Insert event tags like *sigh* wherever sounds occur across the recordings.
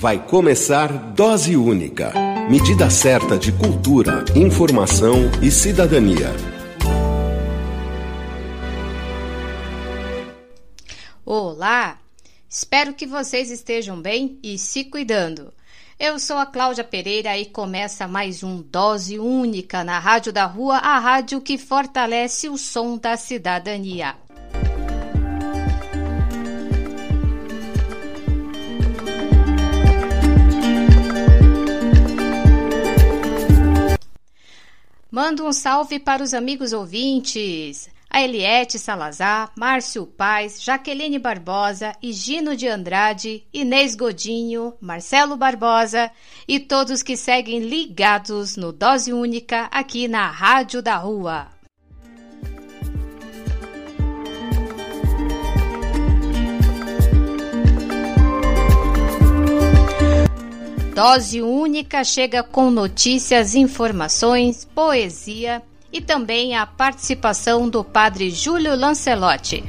Vai começar Dose Única medida certa de cultura, informação e cidadania. Olá! Espero que vocês estejam bem e se cuidando. Eu sou a Cláudia Pereira e começa mais um Dose Única na Rádio da Rua, a rádio que fortalece o som da cidadania. Mando um salve para os amigos ouvintes. A Eliette Salazar, Márcio Paz, Jaqueline Barbosa, Higino de Andrade, Inês Godinho, Marcelo Barbosa e todos que seguem ligados no Dose Única aqui na Rádio da Rua. Dose Única chega com notícias, informações, poesia e também a participação do padre Júlio Lancelotti.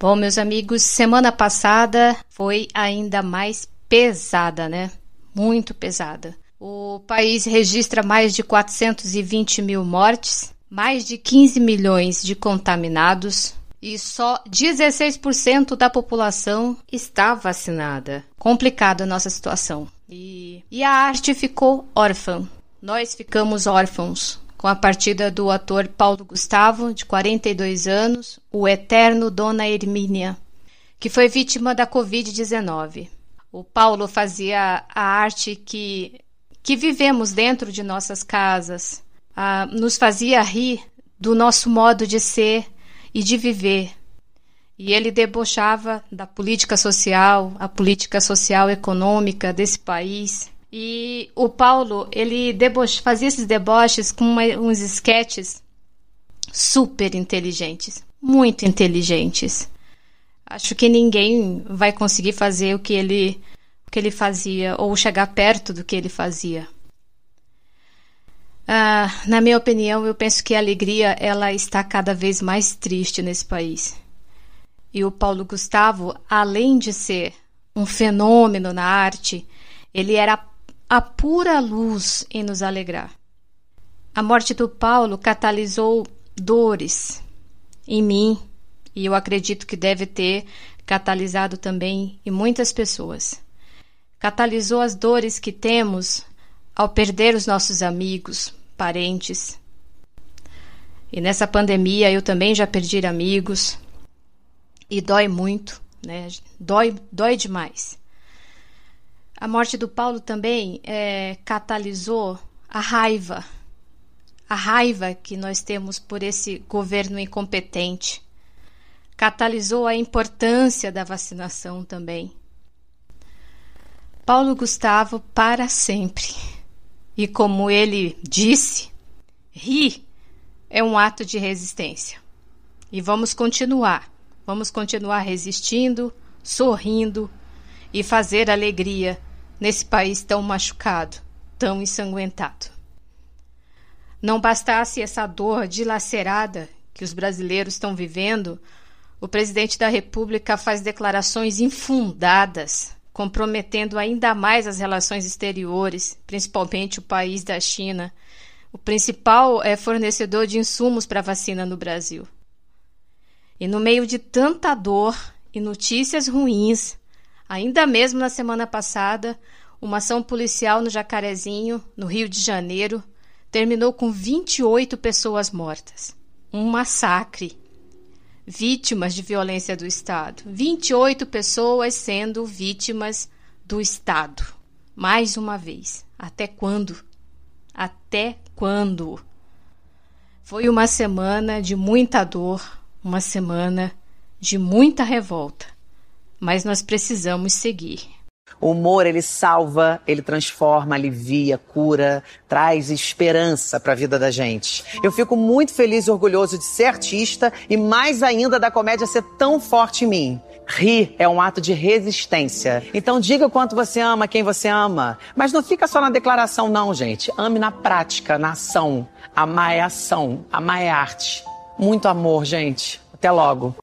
Bom, meus amigos, semana passada foi ainda mais pesada, né? Muito pesada. O país registra mais de 420 mil mortes, mais de 15 milhões de contaminados e só 16% da população está vacinada. Complicada a nossa situação. E, e a arte ficou órfã. Nós ficamos órfãos com a partida do ator Paulo Gustavo, de 42 anos, o eterno Dona Hermínia, que foi vítima da Covid-19. O Paulo fazia a arte que, que vivemos dentro de nossas casas, ah, nos fazia rir do nosso modo de ser e de viver. E ele debochava da política social, a política social econômica desse país. E o Paulo, ele deboche, fazia esses deboches com uma, uns esquetes super inteligentes, muito inteligentes. Acho que ninguém vai conseguir fazer o que ele, o que ele fazia ou chegar perto do que ele fazia. Ah, na minha opinião, eu penso que a alegria ela está cada vez mais triste nesse país. E o Paulo Gustavo, além de ser um fenômeno na arte, ele era a pura luz em nos alegrar. A morte do Paulo catalisou dores em mim e eu acredito que deve ter catalisado também em muitas pessoas. Catalisou as dores que temos ao perder os nossos amigos, parentes. E nessa pandemia eu também já perdi amigos e dói muito, né? Dói, dói demais. A morte do Paulo também é, catalisou a raiva, a raiva que nós temos por esse governo incompetente. Catalisou a importância da vacinação também. Paulo Gustavo para sempre. E como ele disse, rir é um ato de resistência. E vamos continuar. Vamos continuar resistindo, sorrindo e fazer alegria nesse país tão machucado, tão ensanguentado. Não bastasse essa dor dilacerada que os brasileiros estão vivendo, o presidente da República faz declarações infundadas comprometendo ainda mais as relações exteriores, principalmente o país da China, o principal é fornecedor de insumos para vacina no Brasil. E no meio de tanta dor e notícias ruins, ainda mesmo na semana passada, uma ação policial no Jacarezinho, no Rio de Janeiro, terminou com 28 pessoas mortas. Um massacre vítimas de violência do Estado. 28 pessoas sendo vítimas do Estado. Mais uma vez. Até quando? Até quando? Foi uma semana de muita dor, uma semana de muita revolta. Mas nós precisamos seguir. O humor, ele salva, ele transforma, alivia, cura, traz esperança para a vida da gente. Eu fico muito feliz e orgulhoso de ser artista e mais ainda da comédia ser tão forte em mim. Rir é um ato de resistência. Então diga o quanto você ama quem você ama. Mas não fica só na declaração, não, gente. Ame na prática, na ação. Amar é ação, amar é arte. Muito amor, gente. Até logo.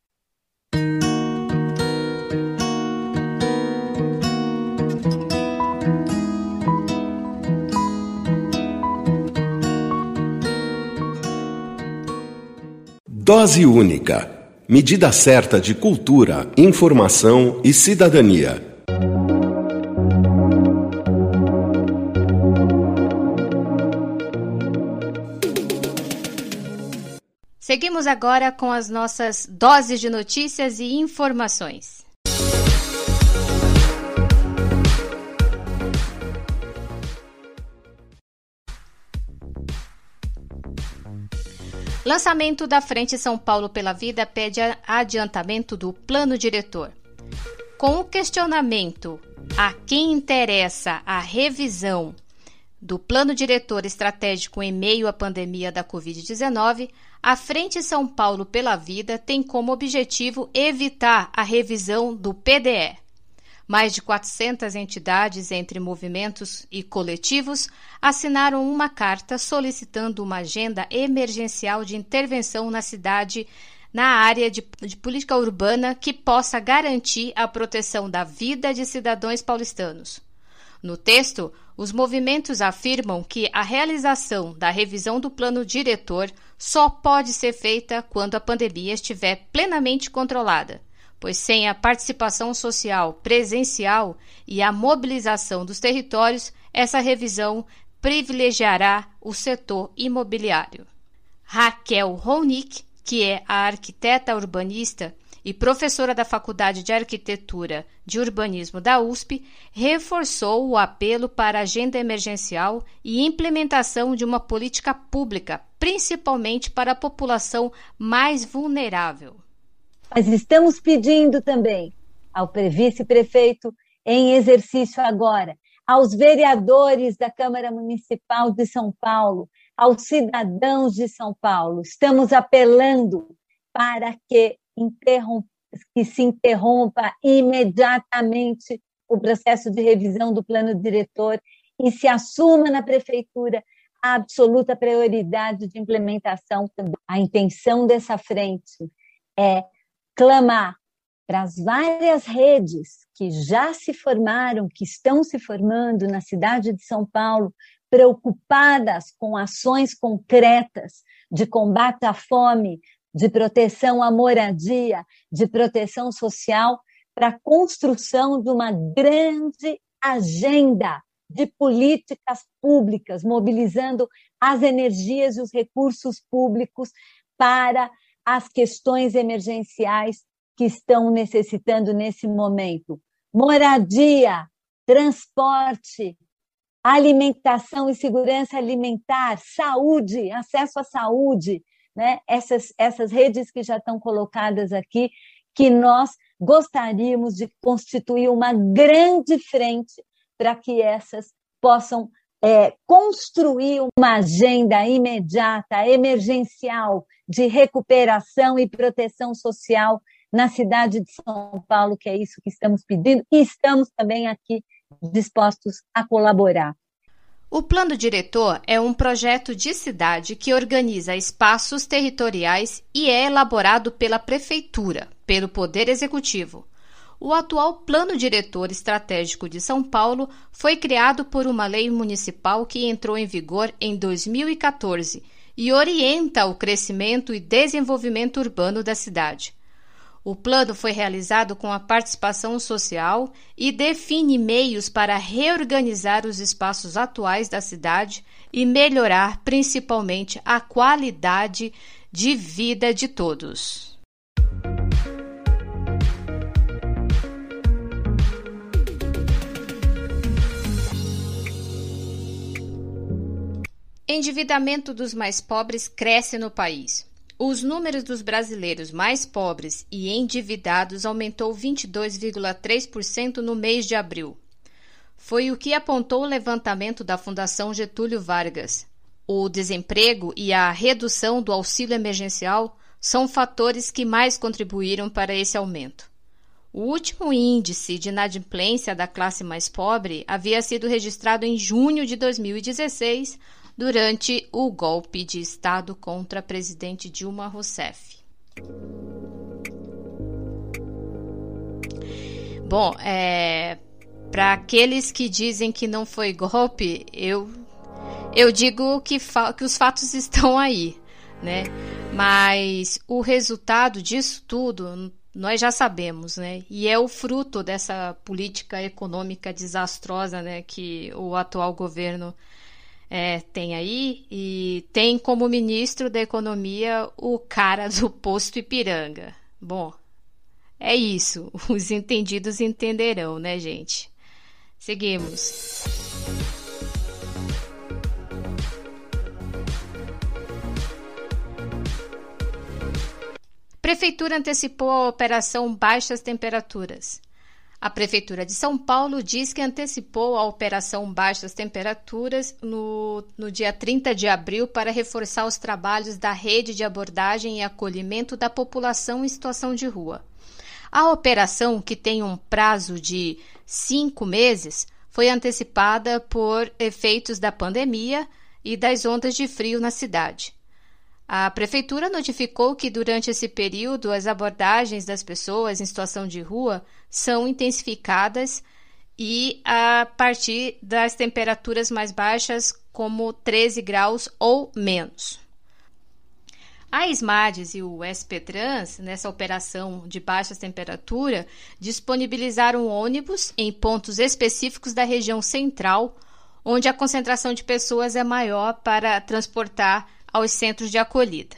Dose única. Medida certa de cultura, informação e cidadania. Seguimos agora com as nossas doses de notícias e informações. Lançamento da Frente São Paulo pela Vida pede adiantamento do plano diretor. Com o questionamento a quem interessa a revisão do plano diretor estratégico em meio à pandemia da Covid-19, a Frente São Paulo pela Vida tem como objetivo evitar a revisão do PDE. Mais de 400 entidades, entre movimentos e coletivos, assinaram uma carta solicitando uma agenda emergencial de intervenção na cidade na área de, de, política urbana que possa garantir a proteção da vida de cidadãos paulistanos. No texto, os movimentos afirmam que a realização da revisão do plano diretor só pode ser feita quando a pandemia estiver plenamente controlada pois sem a participação social presencial e a mobilização dos territórios, essa revisão privilegiará o setor imobiliário. Raquel Ronick, que é a arquiteta urbanista e professora da Faculdade de Arquitetura de Urbanismo da USP, reforçou o apelo para agenda emergencial e implementação de uma política pública, principalmente para a população mais vulnerável. Mas estamos pedindo também ao vice-prefeito em exercício agora, aos vereadores da Câmara Municipal de São Paulo, aos cidadãos de São Paulo, estamos apelando para que, que se interrompa imediatamente o processo de revisão do plano diretor e se assuma na prefeitura a absoluta prioridade de implementação. A intenção dessa frente é clamar para as várias redes que já se formaram, que estão se formando na cidade de São Paulo, preocupadas com ações concretas de combate à fome, de proteção à moradia, de proteção social, para a construção de uma grande agenda de políticas públicas, mobilizando as energias e os recursos públicos para as questões emergenciais que estão necessitando nesse momento. Moradia, transporte, alimentação e segurança alimentar, saúde, acesso à saúde, né? essas, essas redes que já estão colocadas aqui, que nós gostaríamos de constituir uma grande frente para que essas possam é, construir uma agenda imediata, emergencial, de recuperação e proteção social na cidade de São Paulo, que é isso que estamos pedindo, e estamos também aqui dispostos a colaborar. O Plano Diretor é um projeto de cidade que organiza espaços territoriais e é elaborado pela Prefeitura, pelo Poder Executivo. O atual Plano Diretor Estratégico de São Paulo foi criado por uma lei municipal que entrou em vigor em 2014 e orienta o crescimento e desenvolvimento urbano da cidade. O plano foi realizado com a participação social e define meios para reorganizar os espaços atuais da cidade e melhorar principalmente a qualidade de vida de todos. Endividamento dos mais pobres cresce no país. Os números dos brasileiros mais pobres e endividados aumentou 22,3% no mês de abril. foi o que apontou o levantamento da Fundação Getúlio Vargas. O desemprego e a redução do auxílio emergencial são fatores que mais contribuíram para esse aumento. O último índice de inadimplência da classe mais pobre havia sido registrado em junho de 2016, durante o golpe de Estado contra a presidente Dilma Rousseff. Bom, é, para aqueles que dizem que não foi golpe, eu, eu digo que, que os fatos *laughs* estão aí, né? Mas o resultado disso tudo nós já sabemos, né? E é o fruto dessa política econômica desastrosa, né, que o atual governo é, tem aí e tem como ministro da economia o cara do posto Ipiranga. Bom, é isso. *laughs* Os entendidos entenderão, né, gente? Seguimos. Prefeitura antecipou a operação Baixas Temperaturas. A Prefeitura de São Paulo diz que antecipou a operação Baixas Temperaturas no, no dia 30 de abril para reforçar os trabalhos da rede de abordagem e acolhimento da população em situação de rua. A operação, que tem um prazo de cinco meses, foi antecipada por efeitos da pandemia e das ondas de frio na cidade. A prefeitura notificou que durante esse período as abordagens das pessoas em situação de rua são intensificadas e a partir das temperaturas mais baixas, como 13 graus ou menos. A SMADES e o SPTrans, nessa operação de baixa temperatura, disponibilizaram ônibus em pontos específicos da região central, onde a concentração de pessoas é maior para transportar aos centros de acolhida.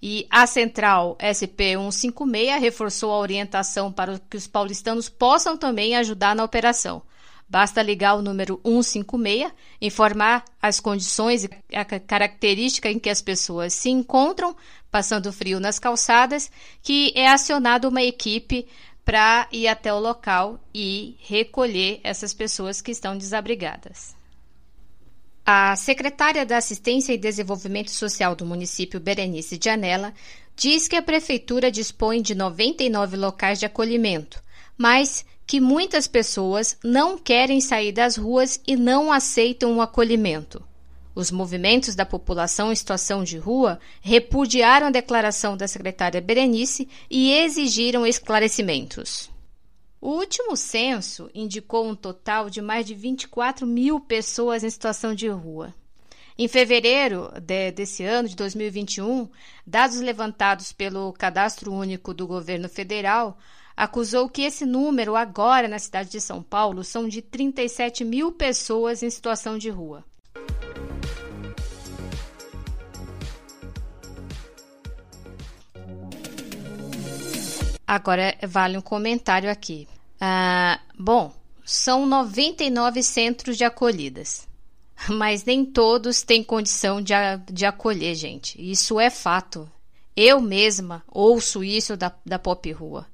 E a central SP156 reforçou a orientação para que os paulistanos possam também ajudar na operação. Basta ligar o número 156, informar as condições e a característica em que as pessoas se encontram, passando frio nas calçadas, que é acionada uma equipe para ir até o local e recolher essas pessoas que estão desabrigadas. A secretária da Assistência e Desenvolvimento Social do município, Berenice Janela, diz que a prefeitura dispõe de 99 locais de acolhimento, mas que muitas pessoas não querem sair das ruas e não aceitam o acolhimento. Os movimentos da população em situação de rua repudiaram a declaração da secretária Berenice e exigiram esclarecimentos. O último censo indicou um total de mais de 24 mil pessoas em situação de rua. Em fevereiro de, desse ano, de 2021, dados levantados pelo Cadastro Único do Governo Federal acusou que esse número, agora na cidade de São Paulo, são de 37 mil pessoas em situação de rua. Agora vale um comentário aqui. Ah, bom, são 99 centros de acolhidas, *laughs* mas nem todos têm condição de, de acolher, gente. Isso é fato. Eu mesma ouço isso da, da Pop Rua.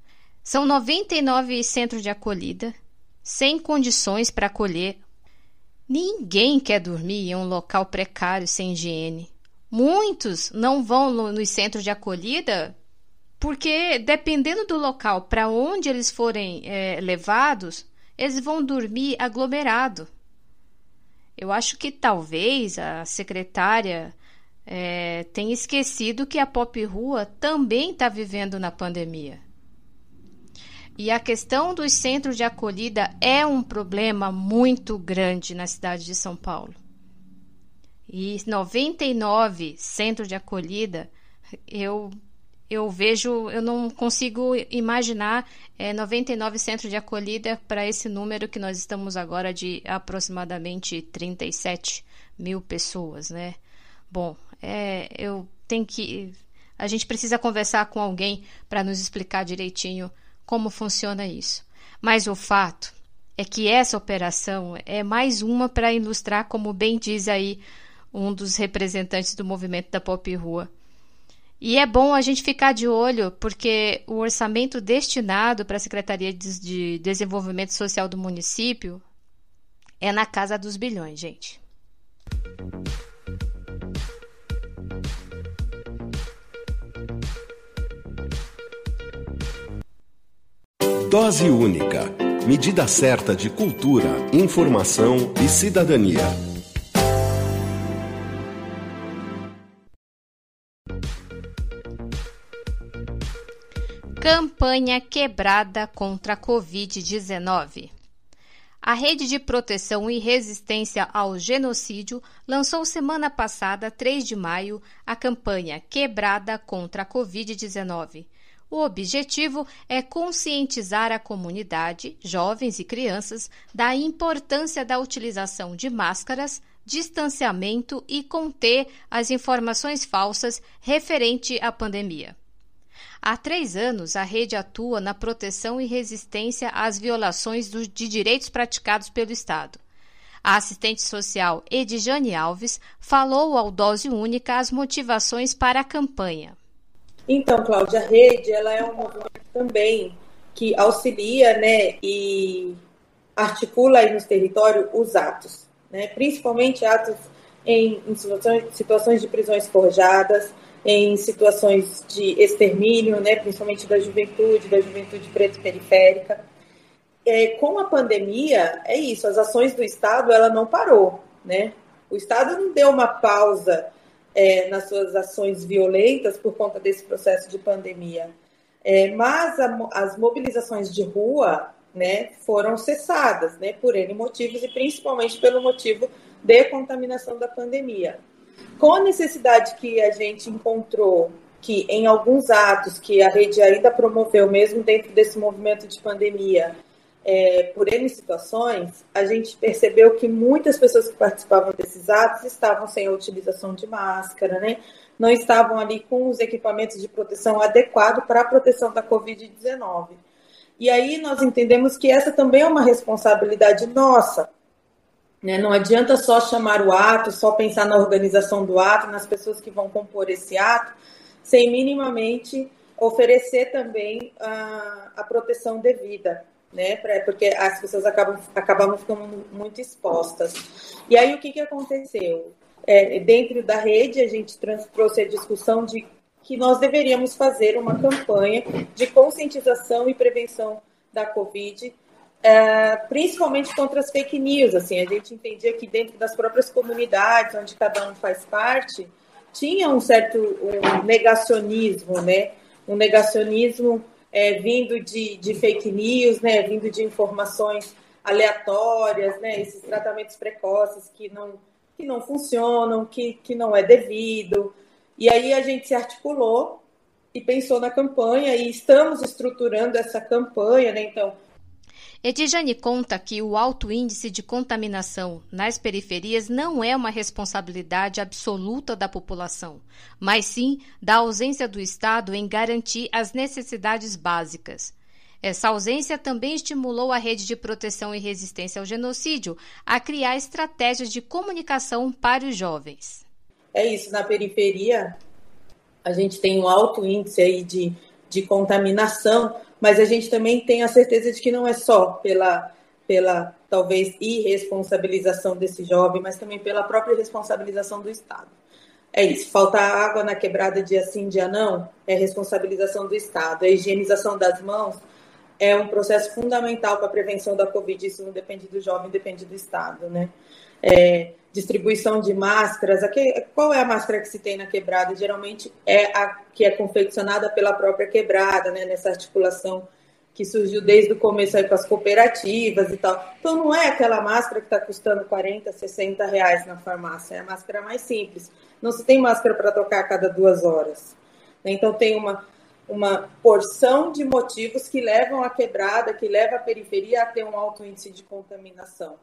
São 99 centros de acolhida, sem condições para acolher. Ninguém quer dormir em um local precário sem higiene. Muitos não vão nos centros de acolhida porque dependendo do local para onde eles forem é, levados, eles vão dormir aglomerado. Eu acho que talvez a secretária é, tenha esquecido que a Pop Rua também está vivendo na pandemia. E a questão dos centros de acolhida é um problema muito grande na cidade de São Paulo. E 99 centros de acolhida, eu eu vejo, eu não consigo imaginar é, 99 centros de acolhida para esse número que nós estamos agora de aproximadamente 37 mil pessoas, né? Bom, é, eu tenho que. A gente precisa conversar com alguém para nos explicar direitinho como funciona isso. Mas o fato é que essa operação é mais uma para ilustrar, como bem diz aí um dos representantes do movimento da Pop Rua e é bom a gente ficar de olho, porque o orçamento destinado para a Secretaria de Desenvolvimento Social do município é na casa dos bilhões, gente. Dose única. Medida certa de cultura, informação e cidadania. Campanha quebrada contra a Covid-19. A Rede de Proteção e Resistência ao Genocídio lançou semana passada, 3 de maio, a campanha Quebrada contra a Covid-19 o objetivo é conscientizar a comunidade, jovens e crianças, da importância da utilização de máscaras, distanciamento e conter as informações falsas referente à pandemia. Há três anos, a rede atua na proteção e resistência às violações de direitos praticados pelo Estado. A assistente social Edjane Alves falou ao Dose Única as motivações para a campanha. Então, Cláudia, a rede ela é um movimento também que auxilia né, e articula aí nos territórios os atos, né, principalmente atos em, em situações, situações de prisões forjadas, em situações de extermínio, né, principalmente da juventude, da juventude preta periférica. É, com a pandemia, é isso, as ações do Estado ela não parou, né? O Estado não deu uma pausa é, nas suas ações violentas por conta desse processo de pandemia. É, mas a, as mobilizações de rua né, foram cessadas né, por N motivos e principalmente pelo motivo de contaminação da pandemia. Com a necessidade que a gente encontrou que em alguns atos que a rede ainda promoveu, mesmo dentro desse movimento de pandemia, é, por N situações, a gente percebeu que muitas pessoas que participavam desses atos estavam sem a utilização de máscara, né? não estavam ali com os equipamentos de proteção adequados para a proteção da Covid-19. E aí nós entendemos que essa também é uma responsabilidade nossa. Né? Não adianta só chamar o ato, só pensar na organização do ato, nas pessoas que vão compor esse ato, sem minimamente oferecer também a, a proteção devida né? Pra, porque as pessoas acabam, acabam ficando muito expostas. E aí o que, que aconteceu? É, dentro da rede, a gente trouxe a discussão de que nós deveríamos fazer uma campanha de conscientização e prevenção da Covid, é, principalmente contra as fake news. Assim, a gente entendia que dentro das próprias comunidades, onde cada um faz parte, tinha um certo um negacionismo, né? Um negacionismo é, vindo de, de fake news, né, vindo de informações aleatórias, né, esses tratamentos precoces que não, que não funcionam, que, que não é devido. E aí a gente se articulou e pensou na campanha e estamos estruturando essa campanha, né? Então, Edjane conta que o alto índice de contaminação nas periferias não é uma responsabilidade absoluta da população, mas sim da ausência do Estado em garantir as necessidades básicas. Essa ausência também estimulou a rede de proteção e resistência ao genocídio a criar estratégias de comunicação para os jovens. É isso, na periferia a gente tem um alto índice aí de, de contaminação, mas a gente também tem a certeza de que não é só pela, pela talvez irresponsabilização desse jovem, mas também pela própria responsabilização do Estado. É isso, faltar água na quebrada dia sim, dia não, é responsabilização do Estado. A higienização das mãos é um processo fundamental para a prevenção da Covid, isso não depende do jovem, depende do Estado, né? É, distribuição de máscaras. qual é a máscara que se tem na quebrada? Geralmente é a que é confeccionada pela própria quebrada, né, nessa articulação que surgiu desde o começo aí com as cooperativas e tal. Então não é aquela máscara que está custando 40, 60 reais na farmácia, é a máscara mais simples. Não se tem máscara para trocar a cada duas horas. Então tem uma, uma porção de motivos que levam a quebrada, que leva a periferia a ter um alto índice de contaminação.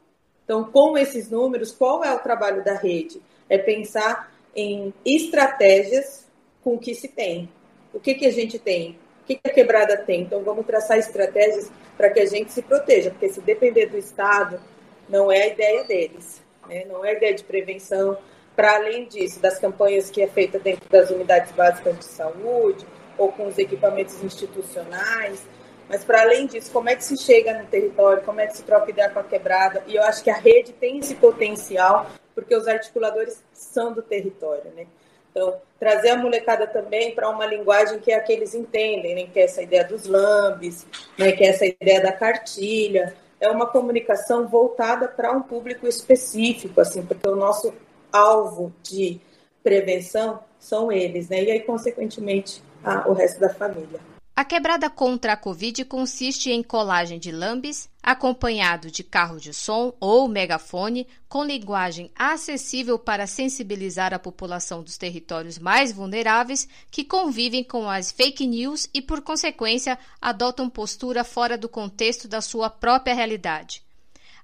Então, com esses números, qual é o trabalho da rede? É pensar em estratégias com o que se tem. O que, que a gente tem? O que, que a quebrada tem? Então, vamos traçar estratégias para que a gente se proteja, porque se depender do Estado, não é a ideia deles, né? não é a ideia de prevenção. Para além disso, das campanhas que é feita dentro das unidades básicas de saúde ou com os equipamentos institucionais, Mas, para além disso, como é que se chega no território, como é que se troca ideia com a quebrada? E eu acho que a rede tem esse potencial, porque os articuladores são do território, né? Então, trazer a molecada também para uma linguagem que é a que eles entendem, né? que é essa ideia dos lambes, né? que é essa ideia da cartilha. É uma comunicação voltada para um público específico, assim, porque o nosso alvo de prevenção são eles, né? E aí, consequentemente, a, o resto da família. A quebrada contra a Covid consiste em colagem de lambes, acompanhado de carro de som ou megafone, com linguagem acessível para sensibilizar a população dos territórios mais vulneráveis que convivem com as fake news e, por consequência, adotam postura fora do contexto da sua própria realidade.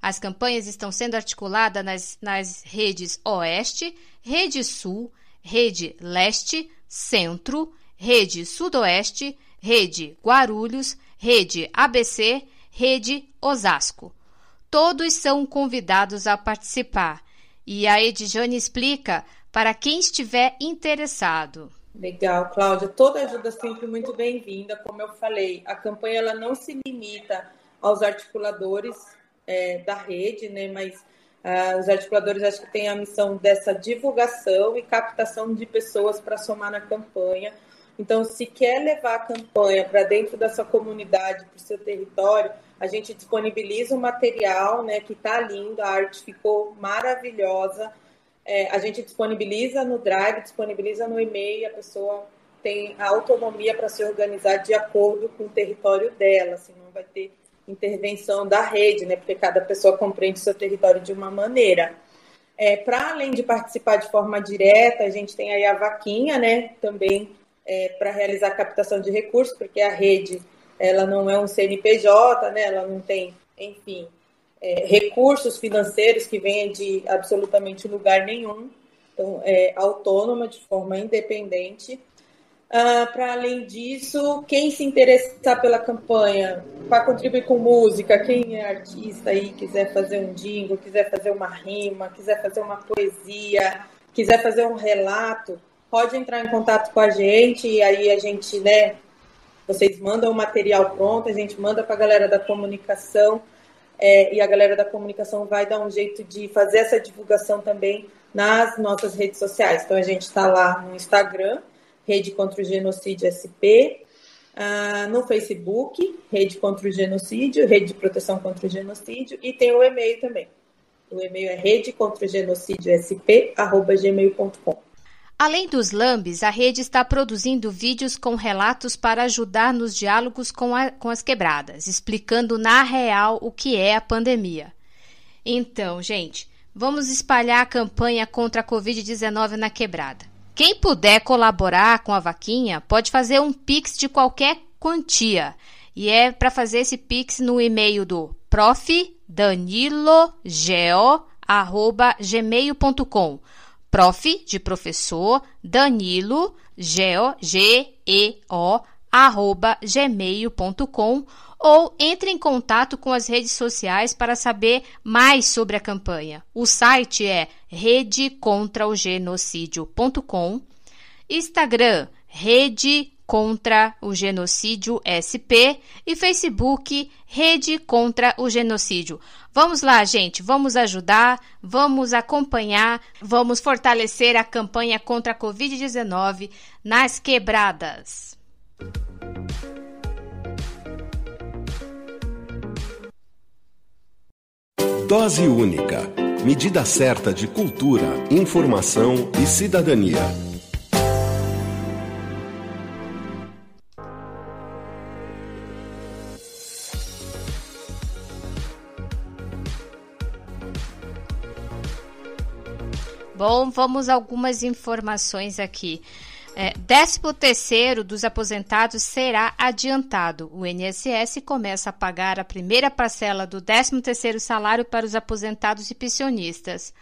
As campanhas estão sendo articuladas nas, nas redes Oeste, Rede Sul, Rede Leste, Centro, Rede Sudoeste, Rede Guarulhos, Rede ABC, Rede Osasco. Todos são convidados a participar e a Edjane explica para quem estiver interessado. Legal, Cláudia. Toda ajuda sempre muito bem-vinda. Como eu falei, a campanha ela não se limita aos articuladores é, da rede, né? Mas uh, os articuladores acho que têm a missão dessa divulgação e captação de pessoas para somar na campanha. Então, se quer levar a campanha para dentro da sua comunidade, para o seu território, a gente disponibiliza o material, né, que está lindo, a arte ficou maravilhosa. É, a gente disponibiliza no Drive, disponibiliza no e-mail, a pessoa tem a autonomia para se organizar de acordo com o território dela, assim, não vai ter intervenção da rede, né, porque cada pessoa compreende seu território de uma maneira. É, para além de participar de forma direta, a gente tem aí a vaquinha, né, também é, para realizar captação de recursos, porque a rede ela não é um CNPJ, né? ela não tem, enfim, é, recursos financeiros que venham de absolutamente lugar nenhum, então é autônoma, de forma independente. Ah, para além disso, quem se interessar pela campanha, para contribuir com música, quem é artista aí, quiser fazer um jingle, quiser fazer uma rima, quiser fazer uma poesia, quiser fazer um relato, pode entrar em contato com a gente e aí a gente, né, vocês mandam o material pronto, a gente manda para a galera da comunicação é, e a galera da comunicação vai dar um jeito de fazer essa divulgação também nas nossas redes sociais. Então a gente está lá no Instagram, Rede contra o Genocídio SP, uh, no Facebook, Rede contra o Genocídio, Rede de Proteção contra o Genocídio, e tem o e-mail também. O e-mail é rede Além dos lambes, a rede está produzindo vídeos com relatos para ajudar nos diálogos com, a, com as quebradas, explicando na real o que é a pandemia. Então, gente, vamos espalhar a campanha contra a Covid-19 na quebrada. Quem puder colaborar com a vaquinha pode fazer um pix de qualquer quantia. E é para fazer esse pix no e-mail do profdanilogeo@gmail.com prof de professor Danilo Geo, G-E-O, arroba gmail.com ou entre em contato com as redes sociais para saber mais sobre a campanha. O site é redecontraogenocidio.com, Instagram Rede contra o Genocídio SP e Facebook Rede contra o Genocídio. Vamos lá, gente, vamos ajudar, vamos acompanhar, vamos fortalecer a campanha contra a Covid-19 nas quebradas. Dose única. Medida certa de cultura, informação e cidadania. Bom, vamos algumas informações aqui. É, 13 terceiro dos aposentados será adiantado. O INSS começa a pagar a primeira parcela do 13 terceiro salário para os aposentados e pensionistas.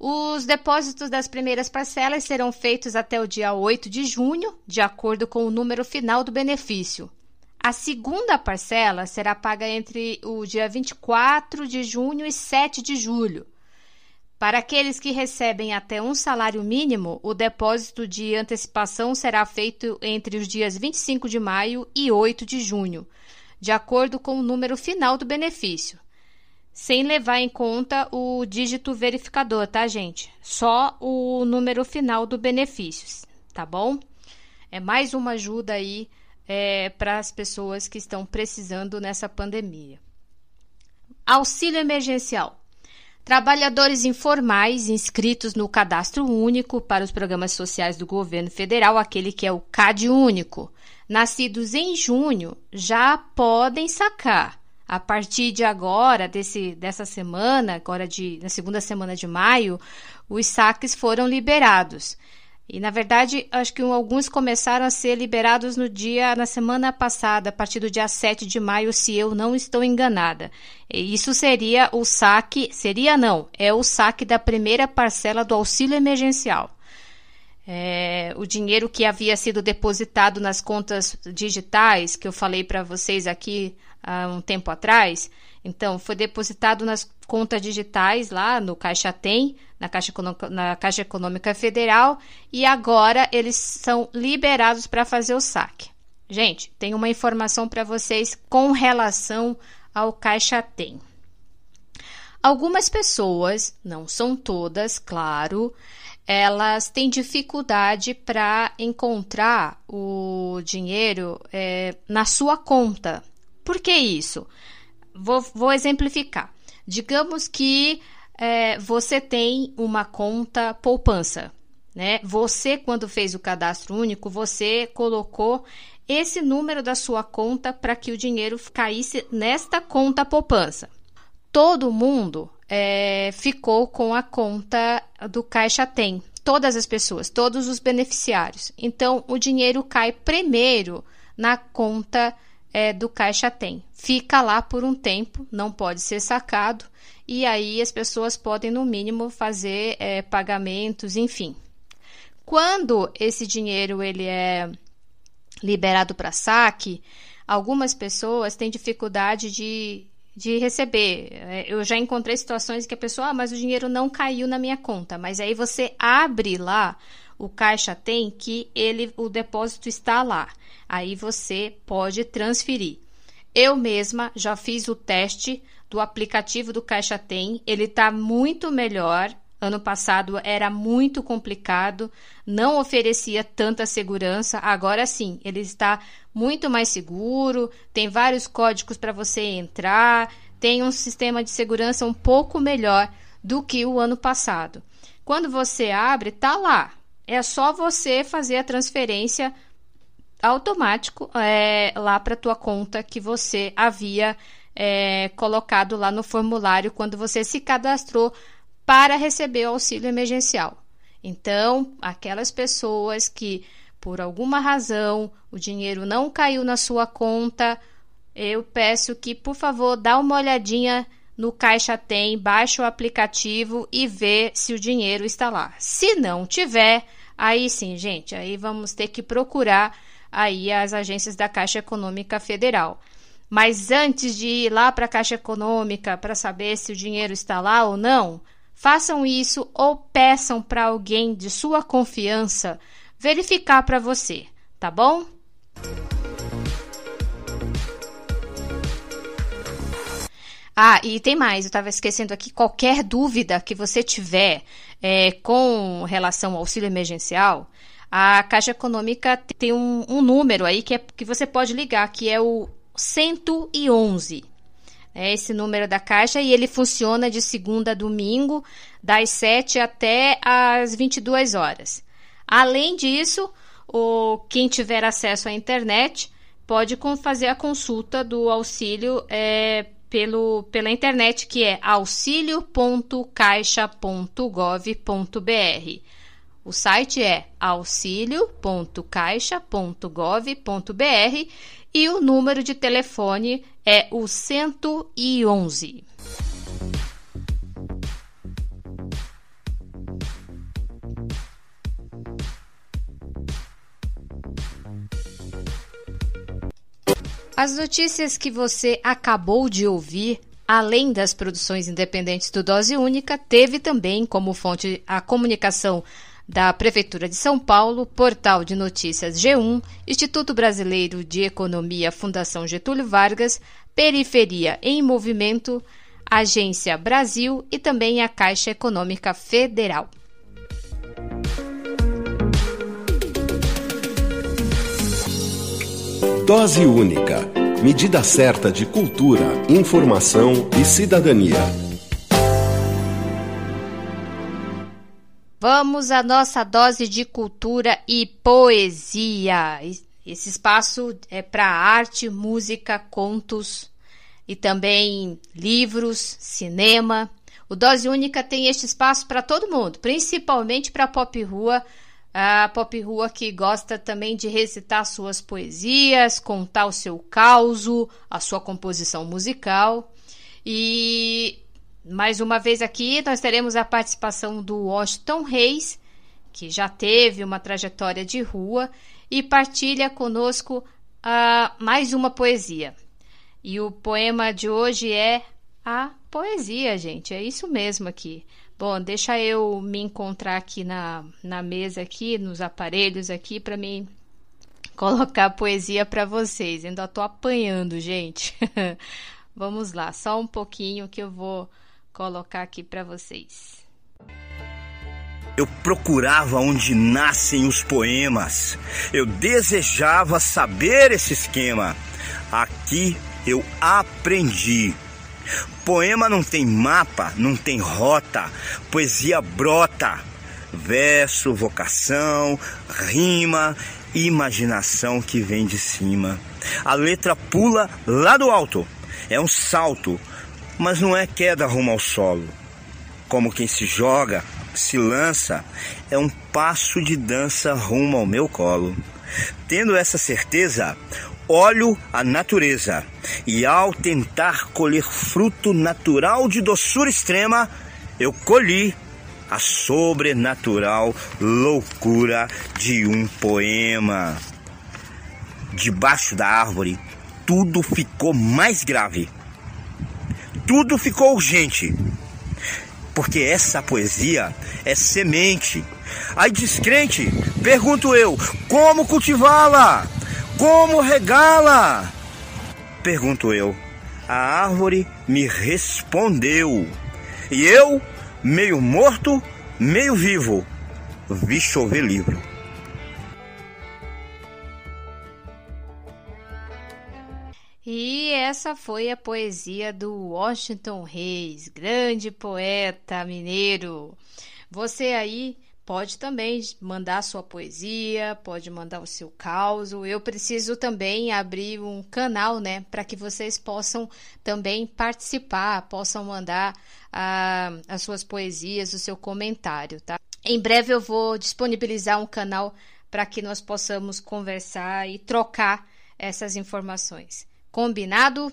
Os depósitos das primeiras parcelas serão feitos até o dia 8 de junho, de acordo com o número final do benefício. A segunda parcela será paga entre o dia 24 de junho e 7 de julho. Para aqueles que recebem até um salário mínimo, o depósito de antecipação será feito entre os dias 25 de maio e 8 de junho. de acordo com o número final do benefício, sem levar em conta o dígito verificador, tá, gente? Só o número final do benefício, tá bom? É mais uma ajuda aí é, para as pessoas que estão precisando nessa pandemia. Auxílio emergencial. Trabalhadores informais inscritos no Cadastro Único para os programas sociais do governo federal, aquele que é o CAD Único, nascidos em junho, já podem sacar a partir de agora, desse, dessa semana, agora de, na segunda semana de maio, os saques foram liberados. E, na verdade, acho que alguns começaram a ser liberados no dia, na semana passada, a partir do dia 7 de maio, se eu não estou enganada. E isso seria o saque, seria não, é o saque da primeira parcela do auxílio emergencial. É, o dinheiro que havia sido depositado nas contas digitais, que eu falei para vocês aqui há um tempo atrás. Então, foi depositado nas contas digitais lá no Caixa Tem, na Caixa, na Caixa Econômica Federal, e agora eles são liberados para fazer o saque. Gente, tem uma informação para vocês com relação ao Caixa Tem. Algumas pessoas, não são todas, claro, elas têm dificuldade para encontrar o dinheiro é, na sua conta, por que isso? Vou, vou exemplificar. Digamos que é, você tem uma conta poupança. Né? Você, quando fez o cadastro único, você colocou esse número da sua conta para que o dinheiro caísse nesta conta poupança. Todo mundo é, ficou com a conta do Caixa Tem. Todas as pessoas, todos os beneficiários. Então, o dinheiro cai primeiro na conta é, do Caixa Tem. Fica lá por um tempo, não pode ser sacado, e aí as pessoas podem, no mínimo, fazer é, pagamentos, enfim. Quando esse dinheiro ele é liberado para saque, algumas pessoas têm dificuldade de, de receber. É, eu já encontrei situações que a pessoa, ah, mas o dinheiro não caiu na minha conta. Mas aí você abre lá, o caixa tem que ele, o depósito está lá aí você pode transferir. Eu mesma já fiz o teste do aplicativo do Caixa Tem, ele está muito melhor. Ano passado era muito complicado, não oferecia tanta segurança. Agora sim, ele está muito mais seguro, tem vários códigos para você entrar, tem um sistema de segurança um pouco melhor do que o ano passado. Quando você abre, tá lá. É só você fazer a transferência automático é, lá para tua conta que você havia é, colocado lá no formulário quando você se cadastrou para receber o auxílio emergencial. Então, aquelas pessoas que por alguma razão o dinheiro não caiu na sua conta, eu peço que, por favor, dá uma olhadinha no Caixa Tem, baixa o aplicativo e vê se o dinheiro está lá. Se não tiver, aí sim, gente, aí vamos ter que procurar aí as agências da Caixa Econômica Federal. Mas antes de ir lá para a Caixa Econômica para saber se o dinheiro está lá ou não, façam isso ou peçam para alguém de sua confiança verificar para você, tá bom? Ah, e tem mais, eu estava esquecendo aqui, qualquer dúvida que você tiver é, com relação ao auxílio emergencial, a Caixa Econômica tem um, um número aí que, é, que você pode ligar, que é o 111. É esse número da Caixa e ele funciona de segunda a domingo, das 7 até as 22 horas. Além disso, o, quem tiver acesso à internet pode fazer a consulta do auxílio é, pelo, pela internet, que é auxilio.caixa.gov.br. O site é auxilio.caixa.gov.br e o número de telefone é o 111. As notícias que você acabou de ouvir além das produções independentes do Dose Única, teve também como fonte a comunicação da Prefeitura de São Paulo, Portal de Notícias G1, Instituto Brasileiro de Economia Fundação Getúlio Vargas, Periferia em Movimento, Agência Brasil e também a Caixa Econômica Federal. Dose única. Medida certa de cultura, informação e cidadania. Vamos à nossa dose de cultura e poesia. Esse espaço é para arte, música, contos e também livros, cinema. O Dose Única tem este espaço para todo mundo, principalmente para a pop rua, a pop rua que gosta também de recitar suas poesias, contar o seu caos, a sua composição musical. E mais uma vez aqui nós teremos a participação do Washington Reis, que já teve uma trajetória de rua e partilha conosco uh, mais uma poesia. E o poema de hoje é a poesia, gente. É isso mesmo aqui. Bom, deixa eu me encontrar aqui na, na mesa aqui, nos aparelhos aqui para me *laughs* colocar poesia para vocês. Ainda tô apanhando, gente. *laughs* Vamos lá, só um pouquinho que eu vou colocar aqui para vocês. Eu procurava onde nascem os poemas. Eu desejava saber esse esquema. Aqui eu aprendi. Poema não tem mapa, não tem rota. Poesia brota. Verso, vocação, rima, imaginação que vem de cima. A letra pula lá do alto. É um salto mas não é queda rumo ao solo. Como quem se joga, se lança, é um passo de dança rumo ao meu colo. Tendo essa certeza, olho a natureza e ao tentar colher fruto natural de doçura extrema, eu colhi a sobrenatural loucura de um poema. Debaixo da árvore, tudo ficou mais grave tudo ficou urgente. Porque essa poesia é semente. Aí descrente, pergunto eu, como cultivá-la? Como regá-la? Pergunto eu. A árvore me respondeu. E eu, meio morto, meio vivo, vi chover livro. E essa foi a poesia do Washington Reis, grande poeta mineiro. Você aí pode também mandar sua poesia, pode mandar o seu caos. Eu preciso também abrir um canal, né, para que vocês possam também participar, possam mandar ah, as suas poesias, o seu comentário, tá? Em breve eu vou disponibilizar um canal para que nós possamos conversar e trocar essas informações. Combinado?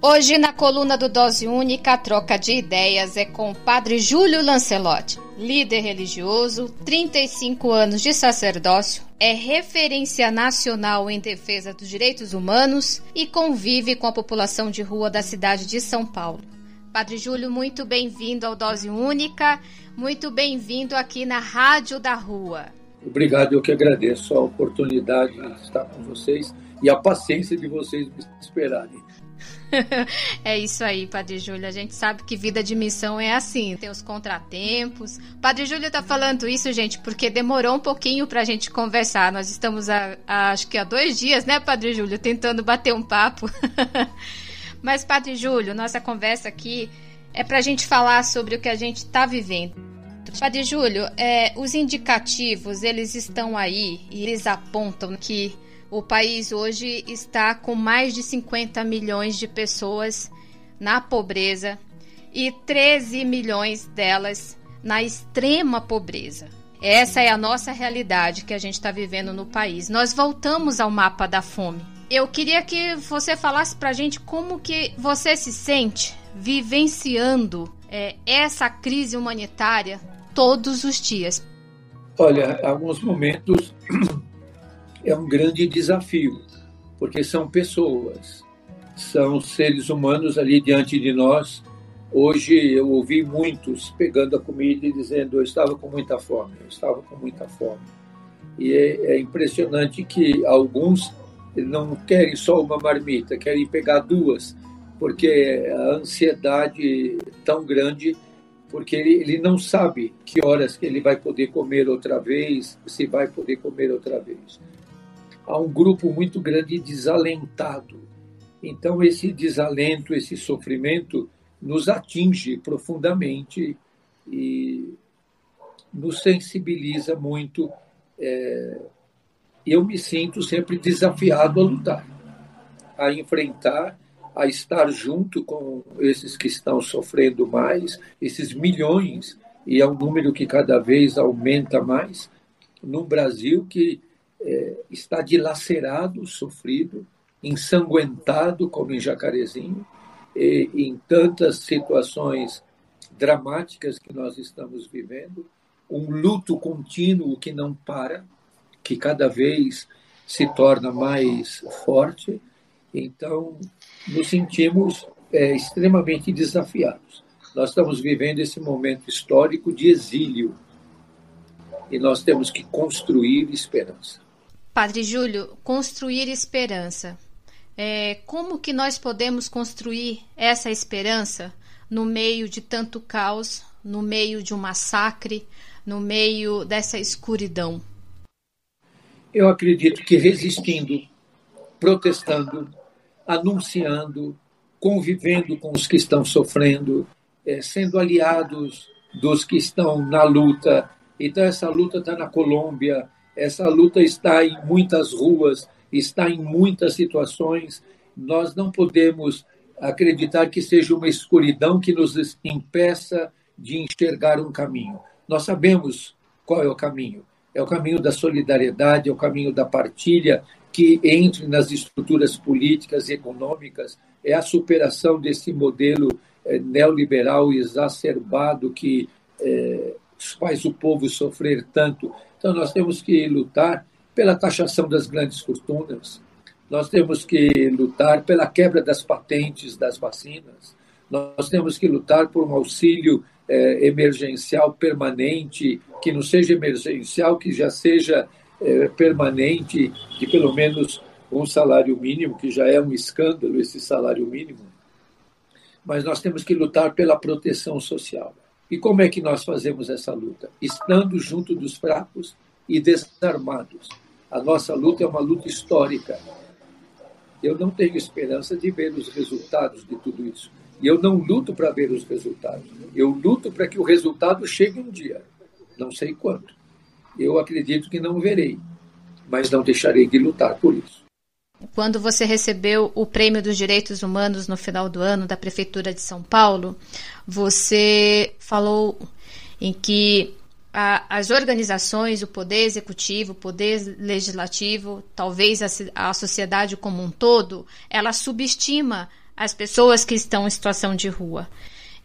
Hoje, na coluna do Dose Única, a troca de ideias é com o Padre Júlio Lancelotti, líder religioso, 35 anos de sacerdócio, é referência nacional em defesa dos direitos humanos e convive com a população de rua da cidade de São Paulo. Padre Júlio, muito bem-vindo ao Dose Única, muito bem-vindo aqui na Rádio da Rua. Obrigado, eu que agradeço a oportunidade de estar com vocês e a paciência de vocês me esperarem. *laughs* é isso aí, Padre Júlio. A gente sabe que vida de missão é assim, tem os contratempos. Padre Júlio tá falando isso, gente, porque demorou um pouquinho pra gente conversar. Nós estamos, a, a, acho que há dois dias, né, Padre Júlio, tentando bater um papo. *laughs* Mas, Padre Júlio, nossa conversa aqui é pra gente falar sobre o que a gente tá vivendo. Padre Júlio, é, os indicativos, eles estão aí e eles apontam que O país hoje está com mais de 50 milhões de pessoas na pobreza e 13 milhões delas na extrema pobreza. Essa é a nossa realidade que a gente está vivendo no país. Nós voltamos ao mapa da fome. Eu queria que você falasse para a gente como que você se sente vivenciando é, essa crise humanitária todos os dias. Olha, alguns momentos *clears throat* é um grande desafio, porque são pessoas, são seres humanos ali diante de nós. Hoje eu ouvi muitos pegando a comida e dizendo: Eu estava com muita fome, eu estava com muita fome. E é, é impressionante que alguns não querem só uma marmita, querem pegar duas, porque a ansiedade é tão grande, porque ele, ele não sabe que horas que ele vai poder comer outra vez, se vai poder comer outra vez há um grupo muito grande desalentado. Então, esse desalento, esse sofrimento, nos atinge profundamente e nos sensibiliza muito. É, eu me sinto sempre desafiado a lutar, a enfrentar, a estar junto com esses que estão sofrendo mais, esses milhões, e é um número que cada vez aumenta mais, num Brasil que é, está dilacerado, sofrido, ensanguentado, como em Jacarezinho, e, em tantas situações dramáticas que nós estamos vivendo, um luto contínuo que não para, que cada vez se torna mais forte. Então, nos sentimos é, extremamente desafiados. Nós estamos vivendo esse momento histórico de exílio e nós temos que construir esperança. Padre Júlio, construir esperança. É, como que nós podemos construir essa esperança no meio de tanto caos, no meio de um massacre, no meio dessa escuridão? Eu acredito que resistindo, protestando, anunciando, convivendo com os que estão sofrendo, é, sendo aliados dos que estão na luta. Então, essa luta está na Colômbia, essa luta está em muitas ruas, está em muitas situações. Nós não podemos acreditar que seja uma escuridão que nos impeça de enxergar um caminho. Nós sabemos qual é o caminho. É o caminho da solidariedade, é o caminho da partilha, que entre nas estruturas políticas e econômicas, é a superação desse modelo eh, neoliberal exacerbado que eh, faz o povo sofrer tanto. Então, nós temos que lutar pela taxação das grandes fortunas, nós temos que lutar pela quebra das patentes das vacinas, nós temos que lutar por um auxílio eh, emergencial permanente, que não seja emergencial, que já seja eh, permanente, de pelo menos um salário mínimo, que já é um escândalo esse salário mínimo. Mas nós temos que lutar pela proteção social. E como é que nós fazemos essa luta? Estando junto dos fracos e desarmados. A nossa luta é uma luta histórica. Eu não tenho esperança de ver os resultados de tudo isso. E eu não luto para ver os resultados. Eu luto para que o resultado chegue um dia. Não sei quando. Eu acredito que não verei, mas não deixarei de lutar por isso. Quando você recebeu o Prêmio dos Direitos Humanos no final do ano da Prefeitura de São Paulo, você falou em que a, as organizações, o poder executivo, o poder legislativo, talvez a, a sociedade como um todo, ela subestima as pessoas que estão em situação de rua.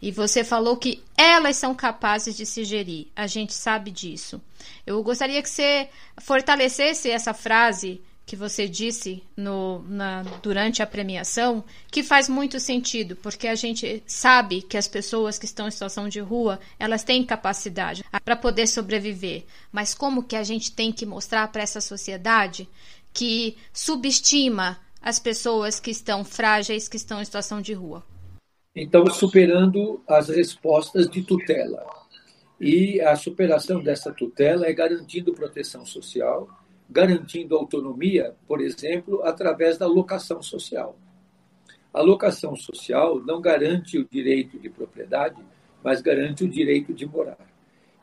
E você falou que elas são capazes de se gerir. A gente sabe disso. Eu gostaria que você fortalecesse essa frase que você disse no, na, durante a premiação, que faz muito sentido, porque a gente sabe que as pessoas que estão em situação de rua, elas têm capacidade para poder sobreviver. Mas como que a gente tem que mostrar para essa sociedade que subestima as pessoas que estão frágeis, que estão em situação de rua? Então, superando as respostas de tutela. E a superação dessa tutela é garantindo proteção social, garantindo autonomia, por exemplo, através da locação social. A locação social não garante o direito de propriedade, mas garante o direito de morar.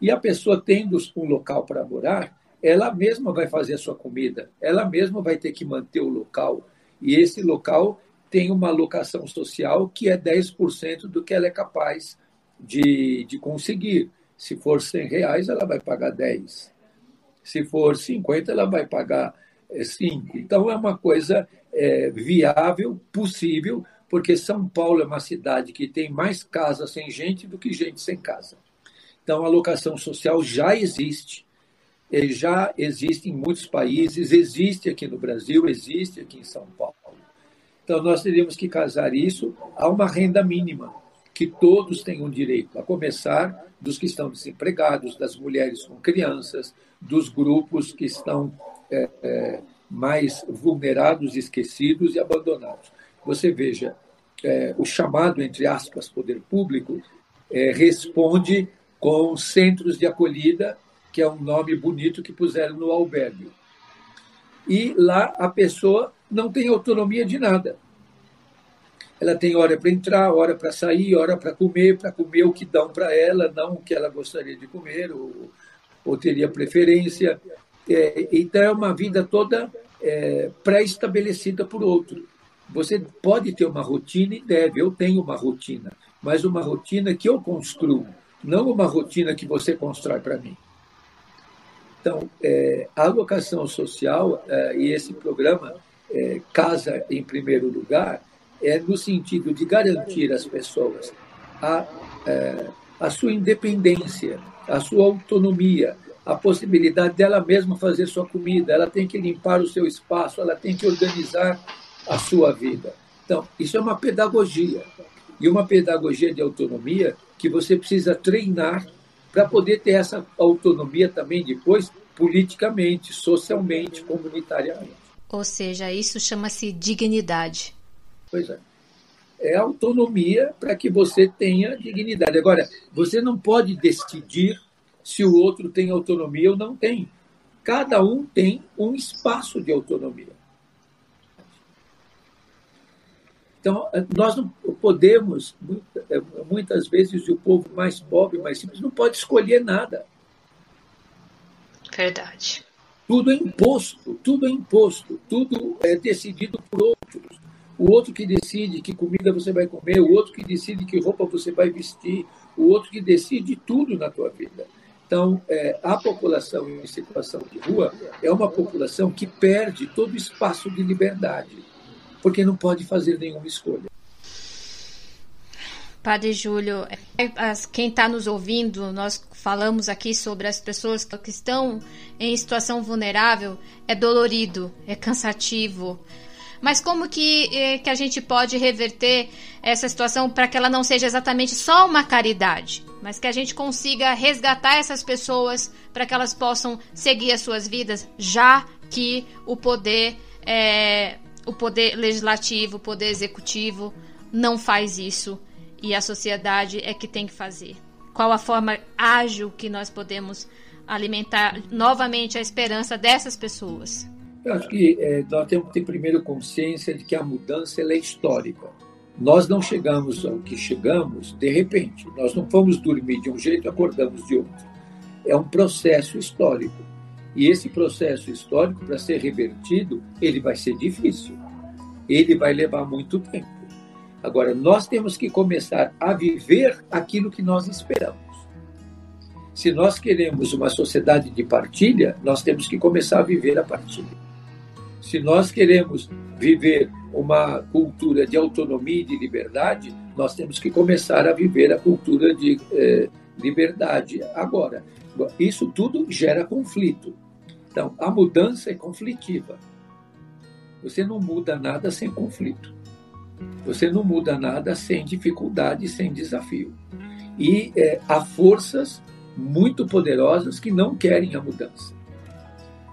E a pessoa tendo um local para morar, ela mesma vai fazer a sua comida, ela mesma vai ter que manter o local. E esse local tem uma alocação social que é 10% do que ela é capaz de, de conseguir. Se for 100 reais, ela vai pagar 10. Se for 50, ela vai pagar 5. É, então, é uma coisa é, viável, possível, porque São Paulo é uma cidade que tem mais casas sem gente do que gente sem casa. Então, a locação social já existe, já existe em muitos países, existe aqui no Brasil, existe aqui em São Paulo. Então, nós teríamos que casar isso a uma renda mínima, que todos tenham direito, a começar dos que estão desempregados, das mulheres com crianças, dos grupos que estão é, é, mais vulnerados, esquecidos e abandonados. Você veja, é, o chamado, entre aspas, poder público, é, responde com centros de acolhida, que é um nome bonito que puseram no albergue. E lá a pessoa não tem autonomia de nada. Ela tem hora para entrar, hora para sair, hora para comer, para comer o que dão para ela, não o que ela gostaria de comer ou, ou teria preferência. É, então, é uma vida toda é, pré-estabelecida por outro. Você pode ter uma rotina e deve, eu tenho uma rotina, mas uma rotina que eu construo, não uma rotina que você constrói para mim. Então, é, a alocação social é, e esse programa é, Casa em Primeiro Lugar é no sentido de garantir às pessoas a, é, a sua independência, a sua autonomia, a possibilidade dela mesma fazer sua comida, ela tem que limpar o seu espaço, ela tem que organizar a sua vida. Então, isso é uma pedagogia. E uma pedagogia de autonomia que você precisa treinar para poder ter essa autonomia também depois politicamente, socialmente, comunitariamente. Ou seja, isso chama-se dignidade. Pois é. É autonomia para que você tenha dignidade. Agora, você não pode decidir se o outro tem autonomia ou não tem. Cada um tem um espaço de autonomia. Então, nós não podemos, muitas vezes, o povo mais pobre, mais simples, não pode escolher nada. Verdade. Tudo é imposto, tudo é imposto, tudo é decidido por. O outro que decide que comida você vai comer, o outro que decide que roupa você vai vestir, o outro que decide tudo na tua vida. Então, é, a população em situação de rua é uma população que perde todo espaço de liberdade, porque não pode fazer nenhuma escolha. Padre Júlio, é, quem está nos ouvindo, nós falamos aqui sobre as pessoas que estão em situação vulnerável, é dolorido, é cansativo, mas como que, eh, que a gente pode reverter essa situação para que ela não seja exatamente só uma caridade, mas que a gente consiga resgatar essas pessoas para que elas possam seguir as suas vidas, já que o poder, é, o poder legislativo, o poder executivo não faz isso e a sociedade é que tem que fazer. Qual a forma ágil que nós podemos alimentar novamente a esperança dessas pessoas? Eu acho que é, nós temos que ter primeiro consciência de que a mudança é histórica. Nós não chegamos ao que chegamos de repente. Nós não fomos dormir de um jeito e acordamos de outro. É um processo histórico. E esse processo histórico, para ser revertido, ele vai ser difícil. Ele vai levar muito tempo. Agora, nós temos que começar a viver aquilo que nós esperamos. Se nós queremos uma sociedade de partilha, nós temos que começar a viver a partilha. Se nós queremos viver uma cultura de autonomia e de liberdade, nós temos que começar a viver a cultura de eh, liberdade agora. Isso tudo gera conflito. Então, a mudança é conflitiva. Você não muda nada sem conflito. Você não muda nada sem dificuldade, sem desafio. E eh, há forças muito poderosas que não querem a mudança.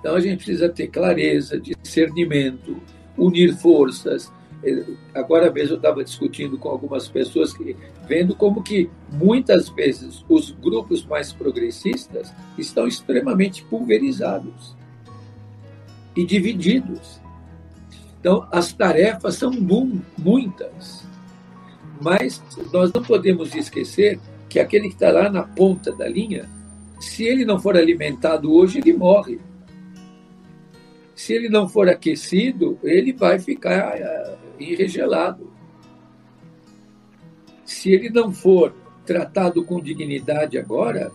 Então a gente precisa ter clareza, discernimento, unir forças. É, agora mesmo eu estava discutindo com algumas pessoas que vendo como que muitas vezes os grupos mais progressistas estão extremamente pulverizados e divididos. Então as tarefas são muitas, mas nós não podemos esquecer que aquele que está lá na ponta da linha, se ele não for alimentado hoje, ele morre Se ele não for aquecido, ele vai ficar uh, enregelado. Se ele não for tratado com dignidade agora,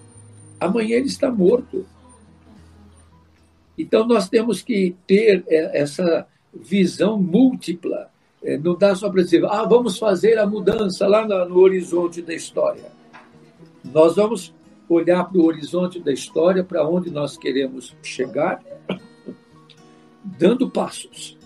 amanhã ele está morto. Então nós temos que ter é, essa visão múltipla. É, não dá só para dizer, ah, vamos fazer a mudança lá no horizonte da história. Nós vamos olhar para o horizonte da história, para onde nós queremos chegar, dando passos.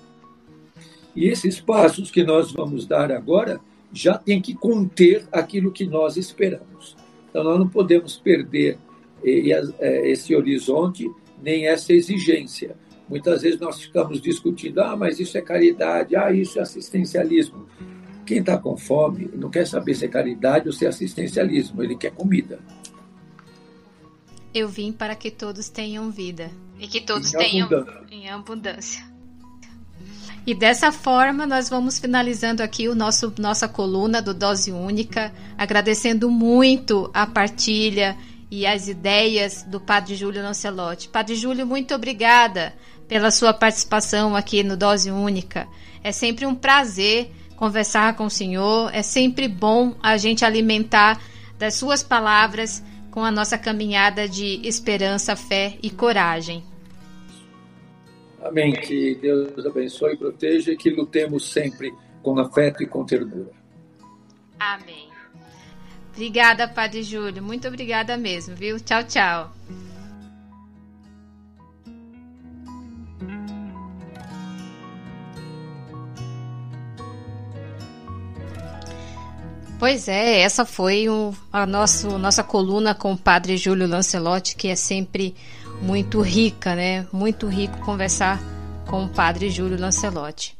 E esses passos que nós vamos dar agora já tem que conter aquilo que nós esperamos. Então nós não podemos perder é, esse horizonte nem essa exigência. Muitas vezes nós ficamos discutindo, ah, mas isso é caridade, ah, isso é assistencialismo. Quem está com fome não quer saber se é caridade ou se é assistencialismo, ele quer comida. Eu vim para que todos tenham vida e que todos em tenham abundância. em abundância. E dessa forma nós vamos finalizando aqui o nosso nossa coluna do Dose Única, agradecendo muito a partilha e as ideias do Padre Júlio Lancelotti. Padre Júlio, muito obrigada pela sua participação aqui no Dose Única. É sempre um prazer conversar com o senhor, é sempre bom a gente alimentar das suas palavras com a nossa caminhada de esperança, fé e coragem. Amém. Que Deus abençoe e proteja e que lutemos sempre com afeto e com ternura. Amém. Obrigada, Padre Júlio. Muito obrigada mesmo, viu? Tchau, tchau. Pois é, essa foi a nosso, nossa coluna com o Padre Júlio Lancelotti, que é sempre muito rica, né? Muito rico conversar com o Padre Júlio Lancelotti.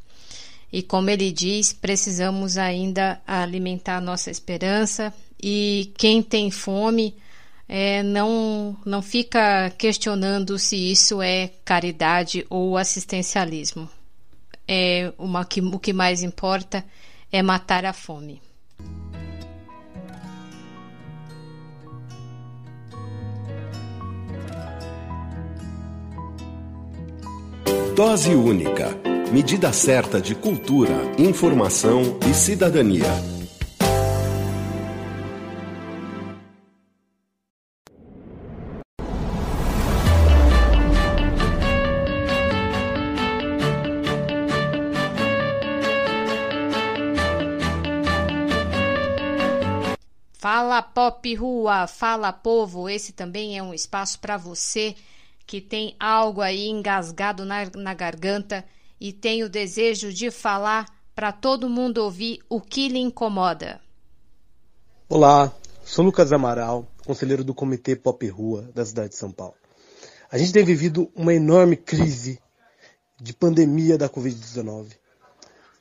E como ele diz, precisamos ainda alimentar nossa esperança e quem tem fome é, não, não fica questionando se isso é caridade ou assistencialismo. É, uma, que, o que mais importa é matar a fome. Dose única. Medida certa de cultura, informação e cidadania. Fala Pop Rua, fala povo, esse também é um espaço para você que tem algo aí engasgado na, na garganta e tem o desejo de falar para todo mundo ouvir o que lhe incomoda. Olá, sou Lucas Amaral, conselheiro do Comitê Pop Rua da cidade de São Paulo. A gente tem vivido uma enorme crise de pandemia da Covid-19.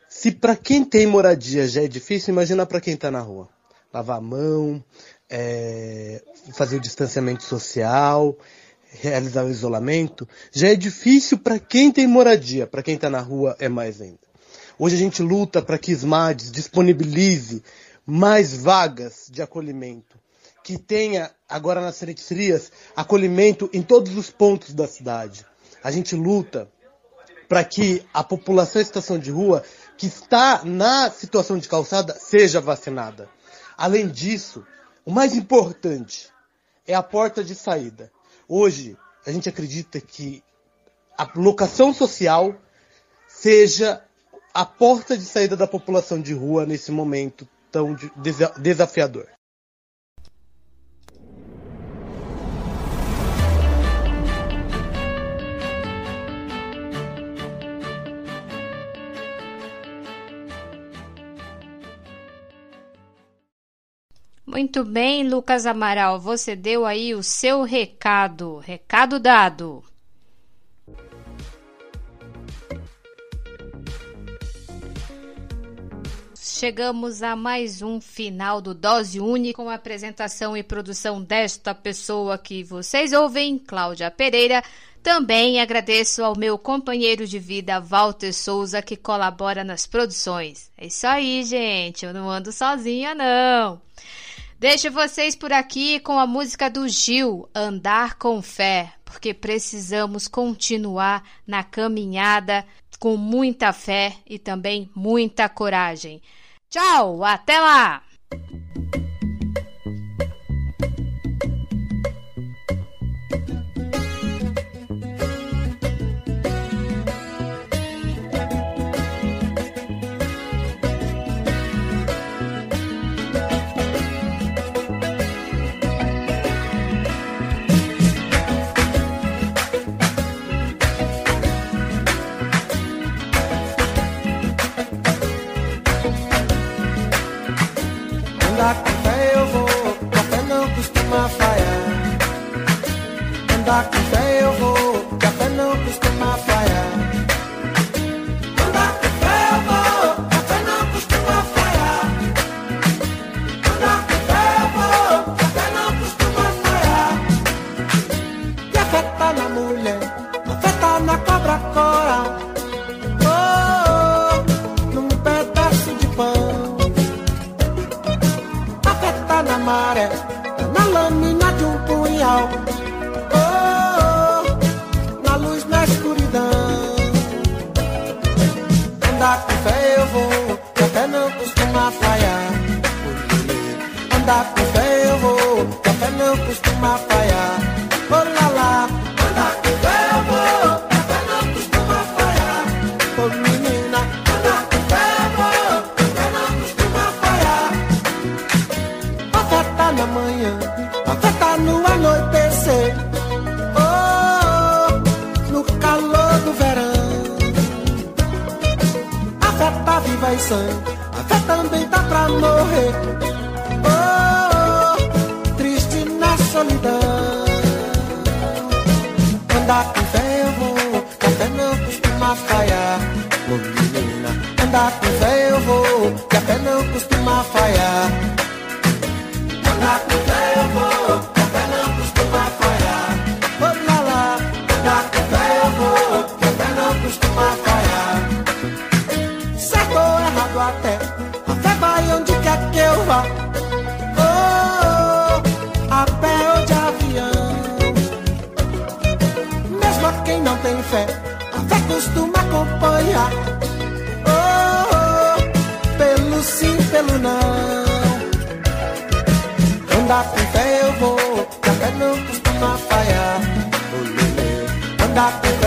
Se para quem tem moradia já é difícil, imagina para quem está na rua lavar a mão, é, fazer o distanciamento social, realizar o isolamento, já é difícil para quem tem moradia, para quem está na rua é mais ainda. Hoje a gente luta para que SMADES disponibilize mais vagas de acolhimento, que tenha agora nas periferias acolhimento em todos os pontos da cidade. A gente luta para que a população em situação de rua que está na situação de calçada seja vacinada. Além disso, o mais importante é a porta de saída. Hoje, a gente acredita que a locação social seja a porta de saída da população de rua nesse momento tão desafiador. Muito bem, Lucas Amaral, você deu aí o seu recado. Recado dado. Chegamos a mais um final do Dose Única com a apresentação e produção desta pessoa que vocês ouvem, Cláudia Pereira. Também agradeço ao meu companheiro de vida, Walter Souza, que colabora nas produções. É isso aí, gente. Eu não ando sozinha, não. Deixo vocês por aqui com a música do Gil, Andar com Fé, porque precisamos continuar na caminhada com muita fé e também muita coragem. Tchau, até lá! Fé eu vou sonhar. Oh, oh, pelo sim, pelo não. Andar com fé eu vou, Até não costuma falhar. Andar com fé